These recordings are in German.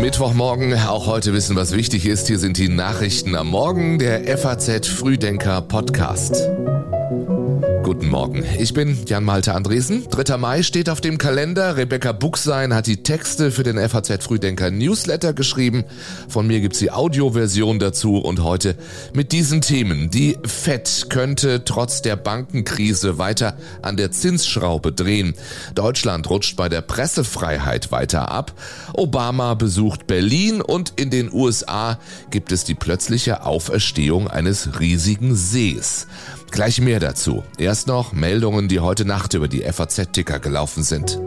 Mittwochmorgen, auch heute wissen, was wichtig ist. Hier sind die Nachrichten am Morgen, der FAZ Frühdenker Podcast. Guten Morgen, ich bin Jan-Malte Andresen. 3. Mai steht auf dem Kalender. Rebecca Buchsein hat die Texte für den FAZ Frühdenker Newsletter geschrieben. Von mir gibt's die Audioversion dazu und heute mit diesen Themen. Die FED könnte trotz der Bankenkrise weiter an der Zinsschraube drehen. Deutschland rutscht bei der Pressefreiheit weiter ab. Obama besucht Berlin und in den USA gibt es die plötzliche Auferstehung eines riesigen Sees. Gleich mehr dazu. Erst noch Meldungen, die heute Nacht über die FAZ-Ticker gelaufen sind.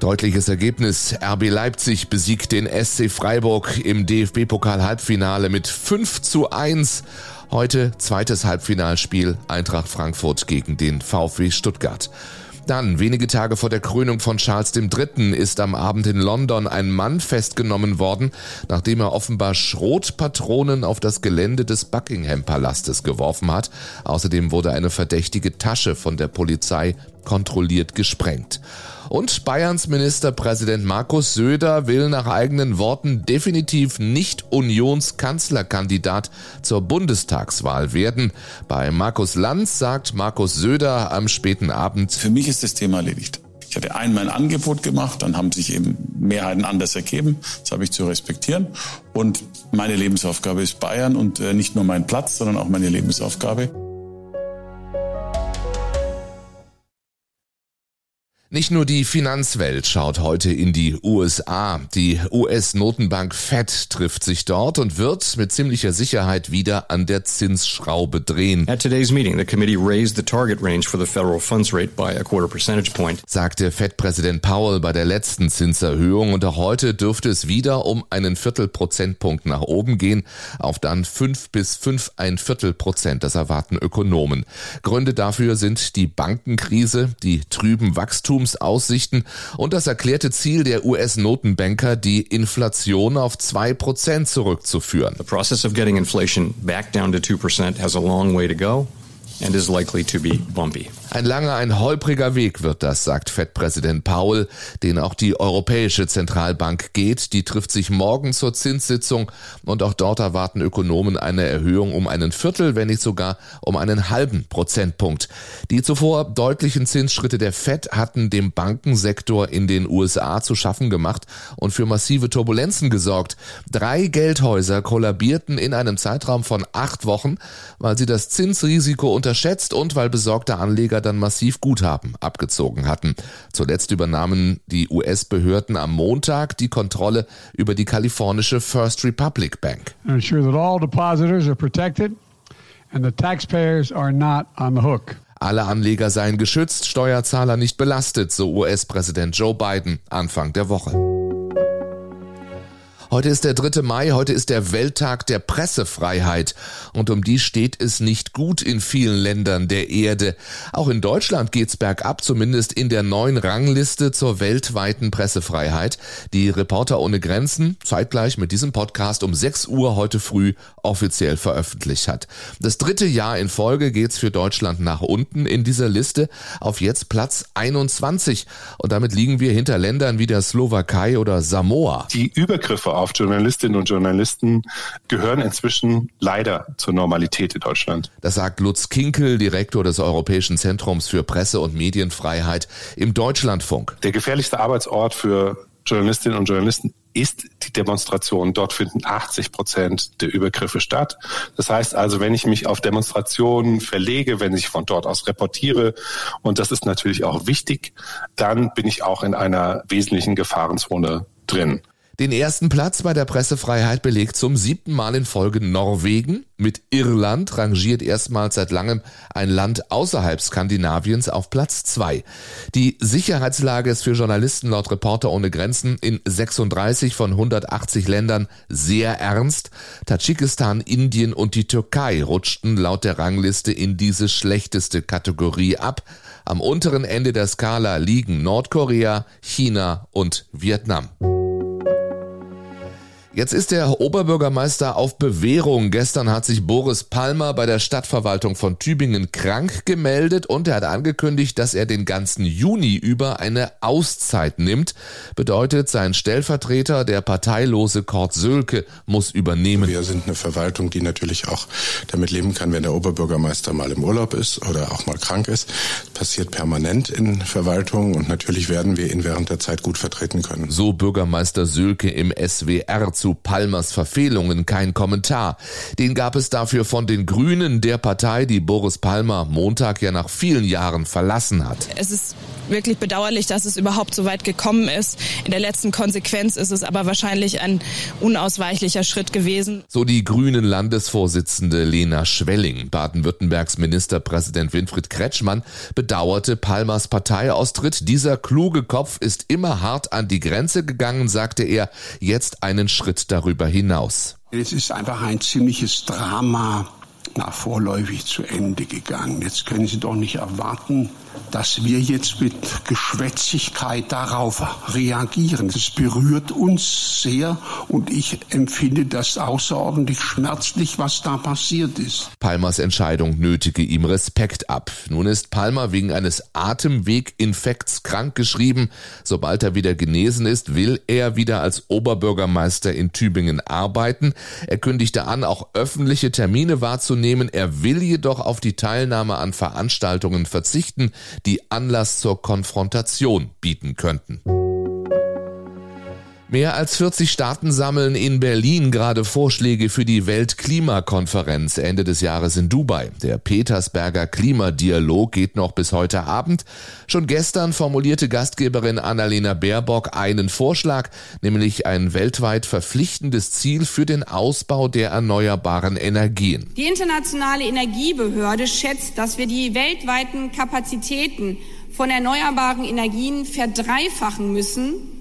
Deutliches Ergebnis. RB Leipzig besiegt den SC Freiburg im DFB-Pokal-Halbfinale mit 5 zu 1. Heute zweites Halbfinalspiel Eintracht Frankfurt gegen den VfW Stuttgart. Dann, wenige Tage vor der Krönung von Charles III. ist am Abend in London ein Mann festgenommen worden, nachdem er offenbar Schrotpatronen auf das Gelände des Buckingham-Palastes geworfen hat. Außerdem wurde eine verdächtige Tasche von der Polizei kontrolliert gesprengt. Und Bayerns Ministerpräsident Markus Söder will nach eigenen Worten definitiv nicht Unionskanzlerkandidat zur Bundestagswahl werden. Bei Markus Lanz sagt Markus Söder am späten Abend. Für mich ist das Thema erledigt. Ich hatte einmal ein Angebot gemacht, dann haben sich eben Mehrheiten anders ergeben. Das habe ich zu respektieren. Und meine Lebensaufgabe ist Bayern und äh, nicht nur mein Platz, sondern auch meine Lebensaufgabe. Nicht nur die Finanzwelt schaut heute in die USA. Die US-Notenbank Fed trifft sich dort und wird mit ziemlicher Sicherheit wieder an der Zinsschraube drehen. At today's meeting, the committee raised the target range for the federal funds rate by a quarter percentage point. Sagte Fed-Präsident Powell bei der letzten Zinserhöhung und auch heute dürfte es wieder um einen Viertelprozentpunkt nach oben gehen, auf dann fünf bis fünf ein Viertel Prozent. Das erwarten Ökonomen. Gründe dafür sind die Bankenkrise, die trüben Wachstum Wachstumsaussichten und das erklärte Ziel der US-Notenbanker, die Inflation auf 2% zurückzuführen. The process of getting inflation back down to 2% has a long way to go and is likely to be bumpy. Ein langer, ein holpriger Weg wird das, sagt FED-Präsident Paul, den auch die Europäische Zentralbank geht. Die trifft sich morgen zur Zinssitzung und auch dort erwarten Ökonomen eine Erhöhung um einen Viertel, wenn nicht sogar um einen halben Prozentpunkt. Die zuvor deutlichen Zinsschritte der FED hatten dem Bankensektor in den USA zu schaffen gemacht und für massive Turbulenzen gesorgt. Drei Geldhäuser kollabierten in einem Zeitraum von acht Wochen, weil sie das Zinsrisiko unterschätzt und weil besorgte Anleger dann massiv Guthaben abgezogen hatten. Zuletzt übernahmen die US-Behörden am Montag die Kontrolle über die kalifornische First Republic Bank. Ensure that all depositors are protected and the taxpayers are not on the hook. Alle Anleger seien geschützt, Steuerzahler nicht belastet, so US-Präsident Joe Biden Anfang der Woche. Heute ist der 3. Mai, heute ist der Welttag der Pressefreiheit und um die steht es nicht gut in vielen Ländern der Erde. Auch in Deutschland geht's bergab, zumindest in der neuen Rangliste zur weltweiten Pressefreiheit, die Reporter ohne Grenzen zeitgleich mit diesem Podcast um 6 Uhr heute früh offiziell veröffentlicht hat. Das dritte Jahr in Folge geht's für Deutschland nach unten in dieser Liste auf jetzt Platz 21 und damit liegen wir hinter Ländern wie der Slowakei oder Samoa. Die Übergriffe auf Journalistinnen und Journalisten gehören inzwischen leider zur Normalität in Deutschland. Das sagt Lutz Kinkel, Direktor des Europäischen Zentrums für Presse- und Medienfreiheit im Deutschlandfunk. Der gefährlichste Arbeitsort für Journalistinnen und Journalisten ist die Demonstration. Dort finden 80 Prozent der Übergriffe statt. Das heißt also, wenn ich mich auf Demonstrationen verlege, wenn ich von dort aus reportiere, und das ist natürlich auch wichtig, dann bin ich auch in einer wesentlichen Gefahrenzone drin. Den ersten Platz bei der Pressefreiheit belegt zum siebten Mal in Folge Norwegen. Mit Irland rangiert erstmals seit langem ein Land außerhalb Skandinaviens auf Platz zwei. Die Sicherheitslage ist für Journalisten laut Reporter ohne Grenzen in 36 von 180 Ländern sehr ernst. Tadschikistan, Indien und die Türkei rutschten laut der Rangliste in diese schlechteste Kategorie ab. Am unteren Ende der Skala liegen Nordkorea, China und Vietnam. Jetzt ist der Oberbürgermeister auf Bewährung. Gestern hat sich Boris Palmer bei der Stadtverwaltung von Tübingen krank gemeldet und er hat angekündigt, dass er den ganzen Juni über eine Auszeit nimmt. Bedeutet, sein Stellvertreter, der parteilose Kurt Sölke, muss übernehmen. Wir sind eine Verwaltung, die natürlich auch damit leben kann, wenn der Oberbürgermeister mal im Urlaub ist oder auch mal krank ist. Das passiert permanent in Verwaltungen und natürlich werden wir ihn während der Zeit gut vertreten können. So Bürgermeister Sölke im SWR zu Palmers Verfehlungen kein Kommentar. Den gab es dafür von den Grünen, der Partei, die Boris Palmer Montag ja nach vielen Jahren verlassen hat. Es ist wirklich bedauerlich, dass es überhaupt so weit gekommen ist. In der letzten Konsequenz ist es aber wahrscheinlich ein unausweichlicher Schritt gewesen. So die grünen Landesvorsitzende Lena Schwelling. Baden-Württembergs Ministerpräsident Winfried Kretschmann bedauerte Palmers Parteiaustritt. Dieser kluge Kopf ist immer hart an die Grenze gegangen, sagte er, jetzt einen Schritt Schritt darüber hinaus. Es ist einfach ein ziemliches Drama nach vorläufig zu Ende gegangen. Jetzt können Sie doch nicht erwarten, dass wir jetzt mit Geschwätzigkeit darauf reagieren. Es berührt uns sehr und ich empfinde das außerordentlich schmerzlich, was da passiert ist. Palmers Entscheidung nötige ihm Respekt ab. Nun ist Palmer wegen eines Atemweginfekts krankgeschrieben. Sobald er wieder genesen ist, will er wieder als Oberbürgermeister in Tübingen arbeiten. Er kündigte an, auch öffentliche Termine wahrzunehmen. Er will jedoch auf die Teilnahme an Veranstaltungen verzichten die Anlass zur Konfrontation bieten könnten. Mehr als 40 Staaten sammeln in Berlin gerade Vorschläge für die Weltklimakonferenz Ende des Jahres in Dubai. Der Petersberger Klimadialog geht noch bis heute Abend. Schon gestern formulierte Gastgeberin Annalena Baerbock einen Vorschlag, nämlich ein weltweit verpflichtendes Ziel für den Ausbau der erneuerbaren Energien. Die Internationale Energiebehörde schätzt, dass wir die weltweiten Kapazitäten von erneuerbaren Energien verdreifachen müssen,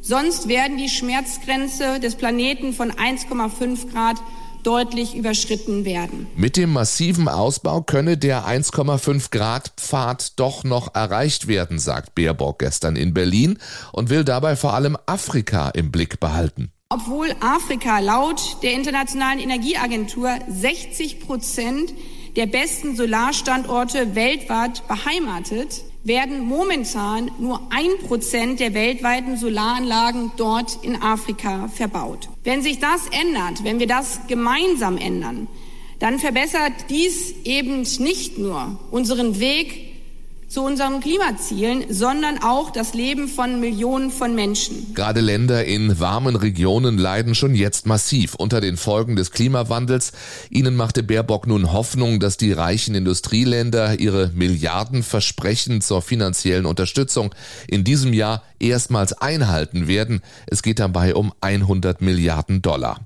Sonst werden die Schmerzgrenze des Planeten von 1,5 Grad deutlich überschritten werden. Mit dem massiven Ausbau könne der 1,5 Grad Pfad doch noch erreicht werden, sagt Baerbock gestern in Berlin und will dabei vor allem Afrika im Blick behalten. Obwohl Afrika laut der Internationalen Energieagentur 60 Prozent der besten Solarstandorte weltweit beheimatet, werden momentan nur ein Prozent der weltweiten Solaranlagen dort in Afrika verbaut. Wenn sich das ändert, wenn wir das gemeinsam ändern, dann verbessert dies eben nicht nur unseren Weg zu unseren Klimazielen, sondern auch das Leben von Millionen von Menschen. Gerade Länder in warmen Regionen leiden schon jetzt massiv unter den Folgen des Klimawandels. Ihnen machte Baerbock nun Hoffnung, dass die reichen Industrieländer ihre Milliardenversprechen zur finanziellen Unterstützung in diesem Jahr erstmals einhalten werden. Es geht dabei um 100 Milliarden Dollar.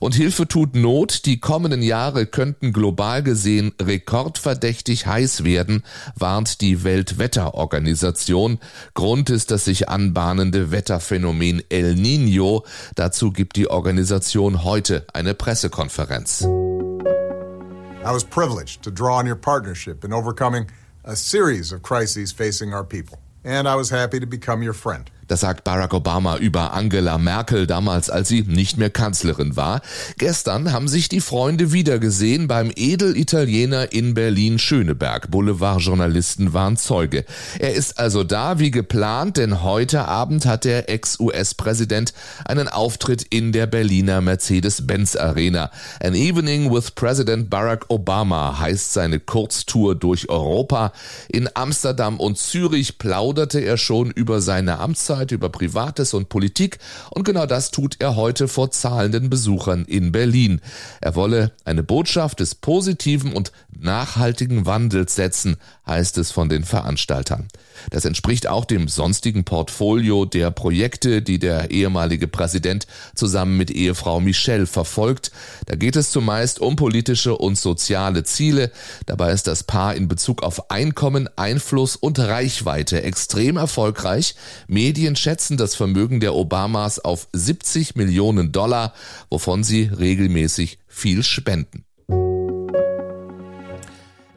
Und Hilfe tut Not. Die kommenden Jahre könnten global gesehen rekordverdächtig heiß werden, warnt die Weltwetterorganisation. Grund ist das sich anbahnende Wetterphänomen El Nino. Dazu gibt die Organisation heute eine Pressekonferenz. I was privileged to draw on your partnership in overcoming a series of crises facing our people. And I was happy to become your friend. Das sagt Barack Obama über Angela Merkel damals, als sie nicht mehr Kanzlerin war. Gestern haben sich die Freunde wiedergesehen beim Edelitaliener in Berlin-Schöneberg. Boulevardjournalisten waren Zeuge. Er ist also da wie geplant, denn heute Abend hat der Ex-US-Präsident einen Auftritt in der Berliner Mercedes-Benz Arena. An Evening with President Barack Obama heißt seine Kurztour durch Europa. In Amsterdam und Zürich plauderte er schon über seine Amtszeit Website über Privates und Politik und genau das tut er heute vor zahlenden Besuchern in Berlin. Er wolle eine Botschaft des positiven und nachhaltigen Wandels setzen, heißt es von den Veranstaltern. Das entspricht auch dem sonstigen Portfolio der Projekte, die der ehemalige Präsident zusammen mit Ehefrau Michelle verfolgt. Da geht es zumeist um politische und soziale Ziele. Dabei ist das Paar in Bezug auf Einkommen, Einfluss und Reichweite extrem erfolgreich. Medien Medien schätzen das Vermögen der Obamas auf 70 Millionen Dollar, wovon sie regelmäßig viel spenden.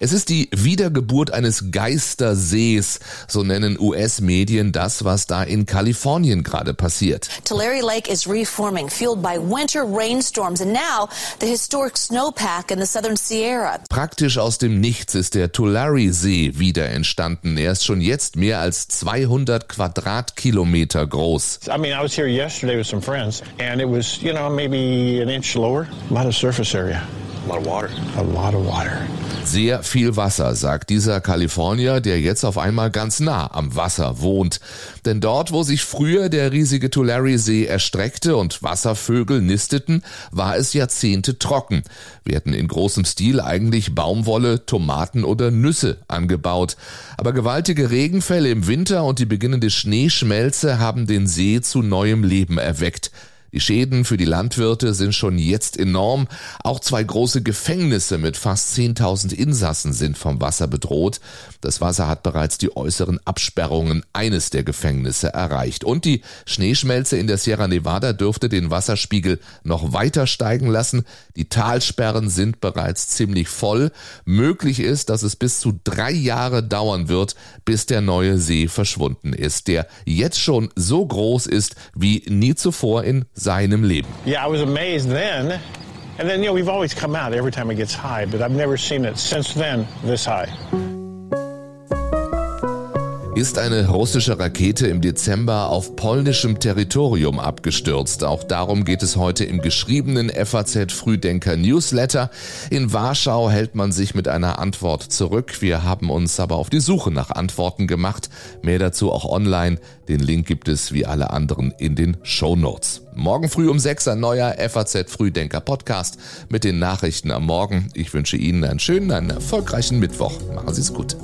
Es ist die Wiedergeburt eines Geistersees, so nennen US-Medien das, was da in Kalifornien gerade passiert. Tulare Lake is reforming, fueled by winter rainstorms and now the historic snowpack in the southern Sierra. Praktisch aus dem Nichts ist der Tulare-See wieder entstanden. Er ist schon jetzt mehr als 200 Quadratkilometer groß. I mean, I was here yesterday with some friends and it was, you know, maybe an inch lower, a lot of surface area. Sehr viel Wasser, sagt dieser Kalifornier, der jetzt auf einmal ganz nah am Wasser wohnt. Denn dort, wo sich früher der riesige Tulare-See erstreckte und Wasservögel nisteten, war es Jahrzehnte trocken. Wir hatten in großem Stil eigentlich Baumwolle, Tomaten oder Nüsse angebaut. Aber gewaltige Regenfälle im Winter und die beginnende Schneeschmelze haben den See zu neuem Leben erweckt. Die Schäden für die Landwirte sind schon jetzt enorm. Auch zwei große Gefängnisse mit fast 10.000 Insassen sind vom Wasser bedroht. Das Wasser hat bereits die äußeren Absperrungen eines der Gefängnisse erreicht. Und die Schneeschmelze in der Sierra Nevada dürfte den Wasserspiegel noch weiter steigen lassen. Die Talsperren sind bereits ziemlich voll. Möglich ist, dass es bis zu drei Jahre dauern wird, bis der neue See verschwunden ist, der jetzt schon so groß ist wie nie zuvor in seinem Leben. Yeah, I was amazed then. And then, you know, we've always come out every time it gets high, but I've never seen it since then this high. Ist eine russische Rakete im Dezember auf polnischem Territorium abgestürzt. Auch darum geht es heute im geschriebenen FAZ Frühdenker Newsletter. In Warschau hält man sich mit einer Antwort zurück. Wir haben uns aber auf die Suche nach Antworten gemacht. Mehr dazu auch online. Den Link gibt es wie alle anderen in den Show Notes. Morgen früh um sechs ein neuer FAZ Frühdenker Podcast mit den Nachrichten am Morgen. Ich wünsche Ihnen einen schönen, einen erfolgreichen Mittwoch. Machen Sie es gut.